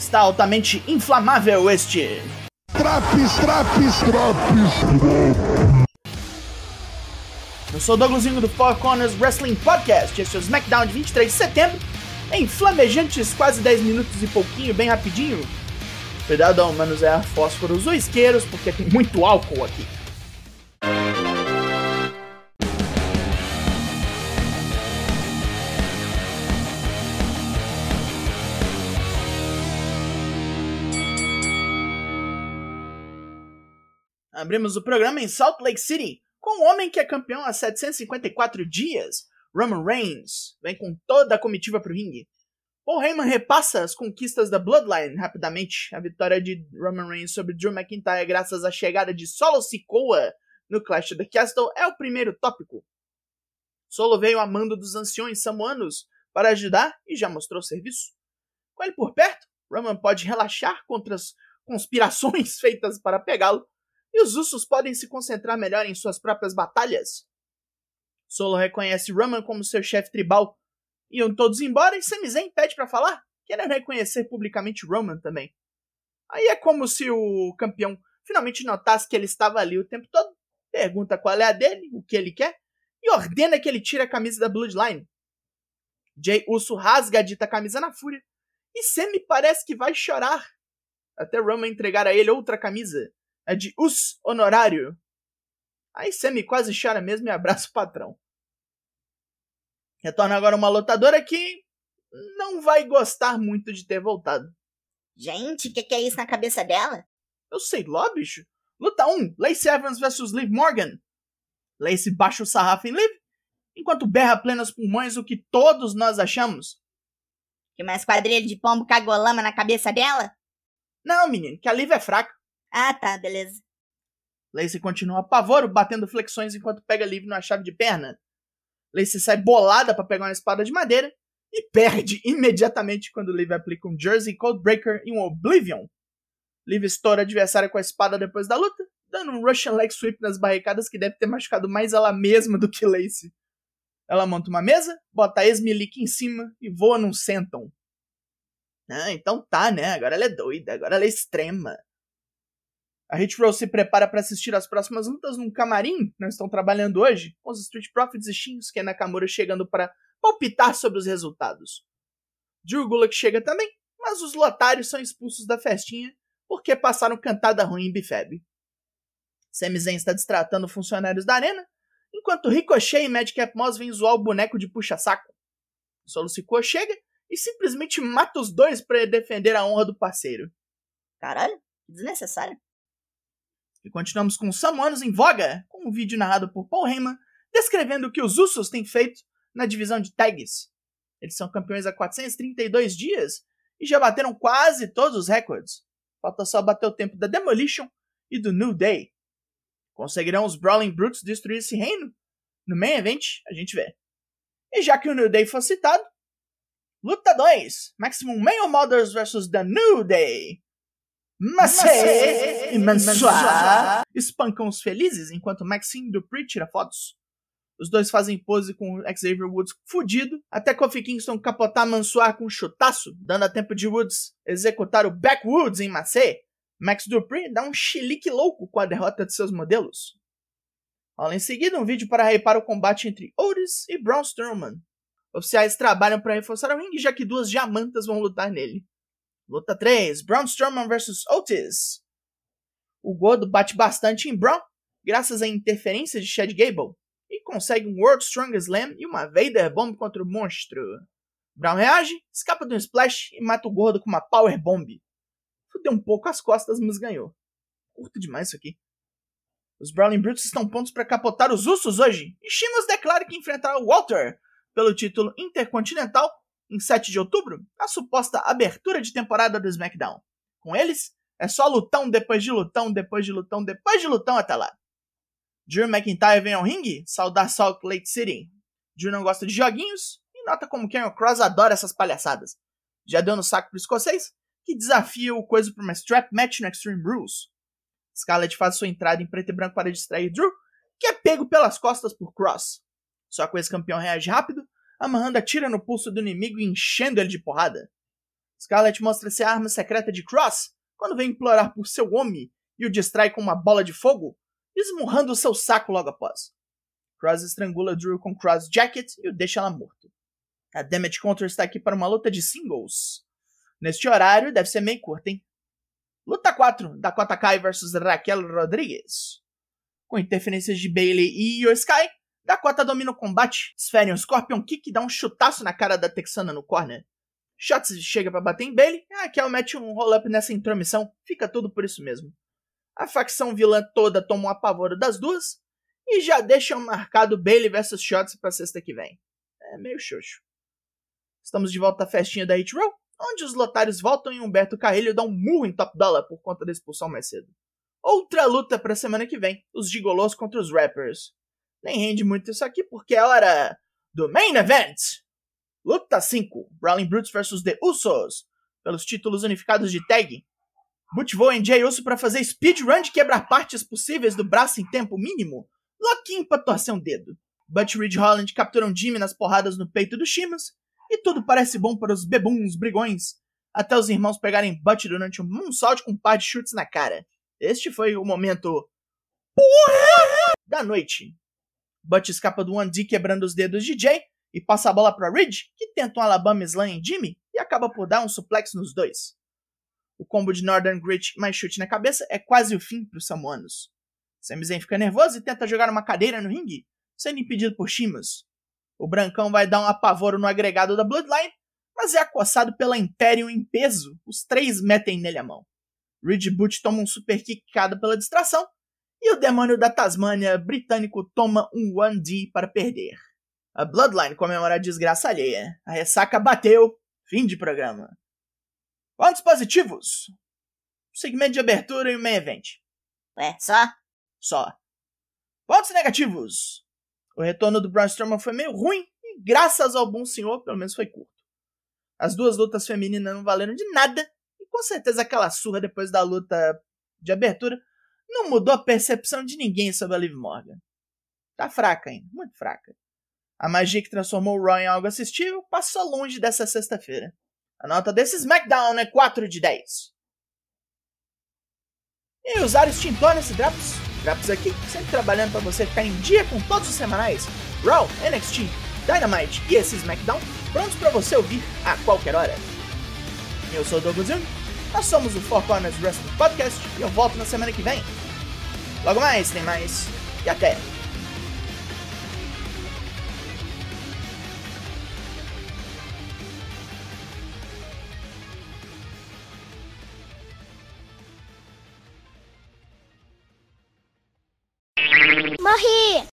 Está altamente inflamável este. Traps, traps, traps. Eu sou o Douglasinho do Four Corners Wrestling Podcast. Este é o SmackDown de 23 de setembro. Em flamejantes, quase 10 minutos e pouquinho, bem rapidinho. Cuidado ao manusear fósforos ou isqueiros, porque tem muito álcool aqui. Abrimos o programa em Salt Lake City com o homem que é campeão há 754 dias, Roman Reigns. Vem com toda a comitiva pro ringue. Paul Heyman repassa as conquistas da Bloodline rapidamente. A vitória de Roman Reigns sobre Drew McIntyre graças à chegada de Solo Sikoa no Clash of the Castle é o primeiro tópico. Solo veio a mando dos anciões samoanos para ajudar e já mostrou serviço. Com ele por perto, Roman pode relaxar contra as conspirações feitas para pegá-lo e os Usos podem se concentrar melhor em suas próprias batalhas. Solo reconhece Roman como seu chefe tribal. Iam todos embora e Sami pede para falar, querendo reconhecer publicamente Roman também. Aí é como se o campeão finalmente notasse que ele estava ali o tempo todo, pergunta qual é a dele, o que ele quer, e ordena que ele tire a camisa da Bloodline. Jay Uso rasga a dita camisa na fúria, e Sami parece que vai chorar, até Roman entregar a ele outra camisa, é de us honorário. Aí Sammy quase chora mesmo e abraça o patrão. Retorna agora uma lutadora que não vai gostar muito de ter voltado. Gente, o que, que, é isso na cabeça dela? Eu sei lá, bicho. Luta 1, Lacey Evans vs Liv Morgan. Lacey baixa o sarrafo em Liv, enquanto berra plenos pulmões o que todos nós achamos. Que uma esquadrilha de pombo cagou lama na cabeça dela? Não, menino, que a Liv é fraca. Ah, tá, beleza. Lacey continua apavoro, batendo flexões enquanto pega livre numa chave de perna. Lacey sai bolada para pegar uma espada de madeira e perde imediatamente quando Liv aplica um Jersey Codebreaker e um Oblivion. Liv estoura adversária com a espada depois da luta, dando um Russian Leg Sweep nas barricadas que deve ter machucado mais ela mesma do que Lacey. Ela monta uma mesa, bota a Esmilique em cima e voa num senton. Ah, então tá, né? Agora ela é doida, agora ela é extrema. A Hit Row se prepara para assistir às próximas lutas num camarim, não estão trabalhando hoje, com os Street Profits e Shinsuke Nakamura chegando para palpitar sobre os resultados. Drew Gulak chega também, mas os lotários são expulsos da festinha porque passaram cantada ruim em Bifeb. Sami Zayn está destratando funcionários da arena, enquanto Ricochet e Madcap Moss vêm zoar o boneco de puxa-saco. Sikoa chega e simplesmente mata os dois para defender a honra do parceiro. Caralho, desnecessário. E continuamos com Samuanos em Voga, com um vídeo narrado por Paul Heyman, descrevendo o que os Usos têm feito na divisão de tags. Eles são campeões há 432 dias e já bateram quase todos os recordes. Falta só bater o tempo da Demolition e do New Day. Conseguirão os Brawling Brutes destruir esse reino? No main event, a gente vê. E já que o New Day foi citado, luta 2: Maximum Male Mothers vs The New Day. Macê e Mansoir espancam os felizes enquanto Maxine Dupree tira fotos. Os dois fazem pose com Xavier Woods fudido, até Kofi Kingston capotar Mansoir com um chutaço, dando a tempo de Woods executar o Backwoods em Macê. Max Dupree dá um chilique louco com a derrota de seus modelos. Rola em seguida um vídeo para hypar o combate entre Otis e Braun Strowman. Oficiais trabalham para reforçar o ringue, já que duas diamantas vão lutar nele. Luta 3: Braun Strowman vs Otis. O gordo bate bastante em Braun, graças à interferência de Chad Gable, e consegue um World Strongest Slam e uma Vader Bomb contra o monstro. Braun reage, escapa de um splash e mata o gordo com uma Power Bomb. Fudeu um pouco as costas, mas ganhou. Curto demais isso aqui. Os Brawling Brutes estão prontos para capotar os Usos hoje, e Sheamus declara que enfrentará o Walter pelo título intercontinental em 7 de outubro, a suposta abertura de temporada do SmackDown. Com eles, é só lutão depois de lutão, depois de lutão, depois de lutão até lá. Drew McIntyre vem ao ringue saudar Salt Lake City. Drew não gosta de joguinhos e nota como Karen Cross adora essas palhaçadas. Já deu no saco pro escocês, que desafia o coisa para uma strap match no Extreme Rules. Scarlett faz sua entrada em preto e branco para distrair Drew, que é pego pelas costas por Cross. Só que o ex-campeão reage rápido amarrando a tira no pulso do inimigo e enchendo ele de porrada. Scarlet mostra-se a arma secreta de Cross quando vem implorar por seu homem e o distrai com uma bola de fogo, esmurrando seu saco logo após. Cross estrangula Drew com Cross Jacket e o deixa lá morto. A Damage Control está aqui para uma luta de singles. Neste horário, deve ser meio curta, hein? Luta 4, Dakota Kai vs Raquel Rodrigues. Com interferências de Bailey e Io Sky, Dakota domina o combate, esfere um Scorpion Kick e dá um chutaço na cara da Texana no corner. Shots chega para bater em Bailey, a Raquel mete um roll-up nessa intromissão, fica tudo por isso mesmo. A facção vilã toda toma um apavoro das duas e já deixam marcado Bailey vs Shots pra sexta que vem. É meio xoxo. Estamos de volta à festinha da Hit Row, onde os lotários voltam e Humberto Carrilho dá um murro em Top Dollar por conta da expulsão mais cedo. Outra luta pra semana que vem, os gigolos contra os rappers. Nem rende muito isso aqui porque é hora do Main Event! Luta 5, Brawling Brutes vs The Usos, pelos títulos unificados de tag, Butch voa em Jay Uso para fazer speedrun de quebrar partes possíveis do braço em tempo mínimo. Louquinho pra torcer um dedo. Butch Ridge Holland capturam Jimmy nas porradas no peito do Shimas. E tudo parece bom para os bebuns brigões. Até os irmãos pegarem Butch durante um moonsault com um par de chutes na cara. Este foi o momento... Porra! Da noite. Butch escapa do 1D quebrando os dedos de Jay e passa a bola para Ridge, que tenta um Alabama Slam em Jimmy e acaba por dar um suplex nos dois. O combo de Northern Grit mais chute na cabeça é quase o fim para os samuanos. Sami Zayn fica nervoso e tenta jogar uma cadeira no ringue, sendo impedido por Shimas. O Brancão vai dar um apavoro no agregado da Bloodline, mas é acossado pela Imperium em peso. Os três metem nele a mão. Ridge Boot toma um super kickado pela distração, e o demônio da Tasmânia britânico toma um 1D para perder. A Bloodline comemora a desgraça alheia. A ressaca bateu. Fim de programa. Pontos positivos. Segmento de abertura e o main event. Ué, só? Só. Pontos negativos. O retorno do Braun Strowman foi meio ruim e graças ao bom senhor, pelo menos foi curto. As duas lutas femininas não valeram de nada e com certeza aquela surra depois da luta de abertura não mudou a percepção de ninguém sobre a Liv Morgan. Tá fraca ainda, muito fraca. A magia que transformou o Raw em algo assistível passou longe dessa sexta-feira. A nota desse SmackDown é 4 de 10. E usar extintor nesse Drops. Drops aqui, sempre trabalhando para você ficar em dia com todos os semanais. Raw, NXT, Dynamite e esse SmackDown prontos para você ouvir a qualquer hora. Eu sou o Douglas nós somos o Four Corners Wrestling Podcast e eu volto na semana que vem. Logo mais, tem mais e até! Morri!